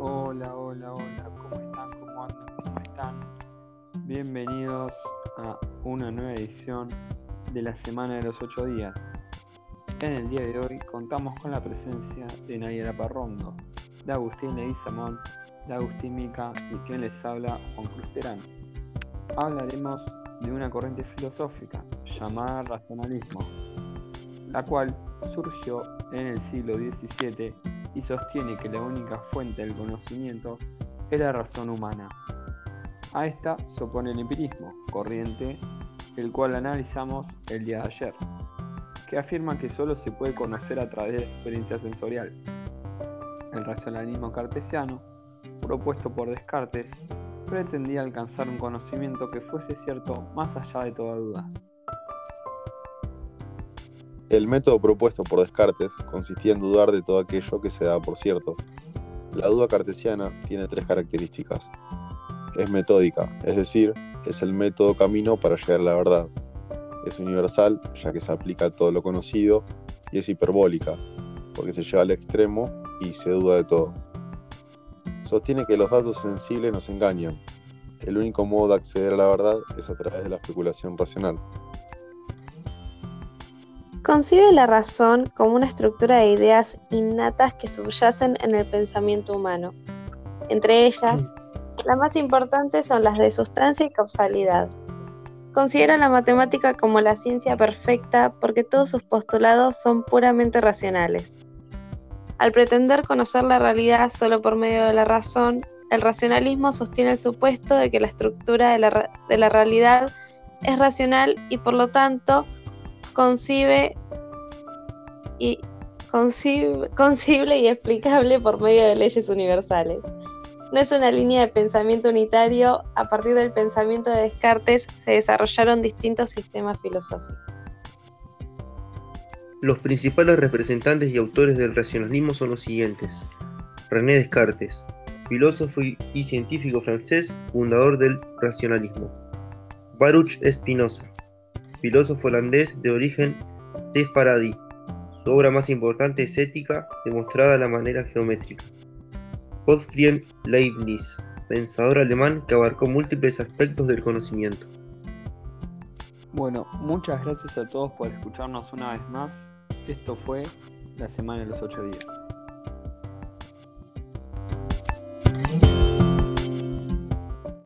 Hola, hola, hola, ¿cómo están? ¿Cómo andan? ¿Cómo están? Bienvenidos a una nueva edición de la Semana de los 8 Días. En el día de hoy contamos con la presencia de Nayara Parrondo, de Agustín Leguizamón, de Agustín Mica y quien les habla, Juan Cruz Terán. Hablaremos de una corriente filosófica llamada racionalismo, la cual surgió en el siglo XVII y sostiene que la única fuente del conocimiento es la razón humana. A esta se opone el empirismo, corriente el cual analizamos el día de ayer, que afirma que solo se puede conocer a través de la experiencia sensorial. El racionalismo cartesiano, propuesto por Descartes, pretendía alcanzar un conocimiento que fuese cierto más allá de toda duda. El método propuesto por Descartes consistía en dudar de todo aquello que se daba por cierto. La duda cartesiana tiene tres características. Es metódica, es decir, es el método camino para llegar a la verdad. Es universal, ya que se aplica a todo lo conocido, y es hiperbólica, porque se lleva al extremo y se duda de todo. Sostiene que los datos sensibles nos engañan. El único modo de acceder a la verdad es a través de la especulación racional. Concibe la razón como una estructura de ideas innatas que subyacen en el pensamiento humano. Entre ellas, las más importantes son las de sustancia y causalidad. Considera la matemática como la ciencia perfecta porque todos sus postulados son puramente racionales. Al pretender conocer la realidad solo por medio de la razón, el racionalismo sostiene el supuesto de que la estructura de la, realidad es racional y por lo tanto concibe y concible y explicable por medio de leyes universales. No es una línea de pensamiento unitario, a partir del pensamiento de Descartes se desarrollaron distintos sistemas filosóficos. Los principales representantes y autores del racionalismo son los siguientes. René Descartes, filósofo y científico francés, fundador del racionalismo. Baruch Spinoza, filósofo holandés de origen sefaradí. Su obra más importante es Ética, demostrada de la manera geométrica. Gottfried Leibniz, pensador alemán que abarcó múltiples aspectos del conocimiento. Bueno, muchas gracias a todos por escucharnos una vez más. Esto fue la semana de los ocho días.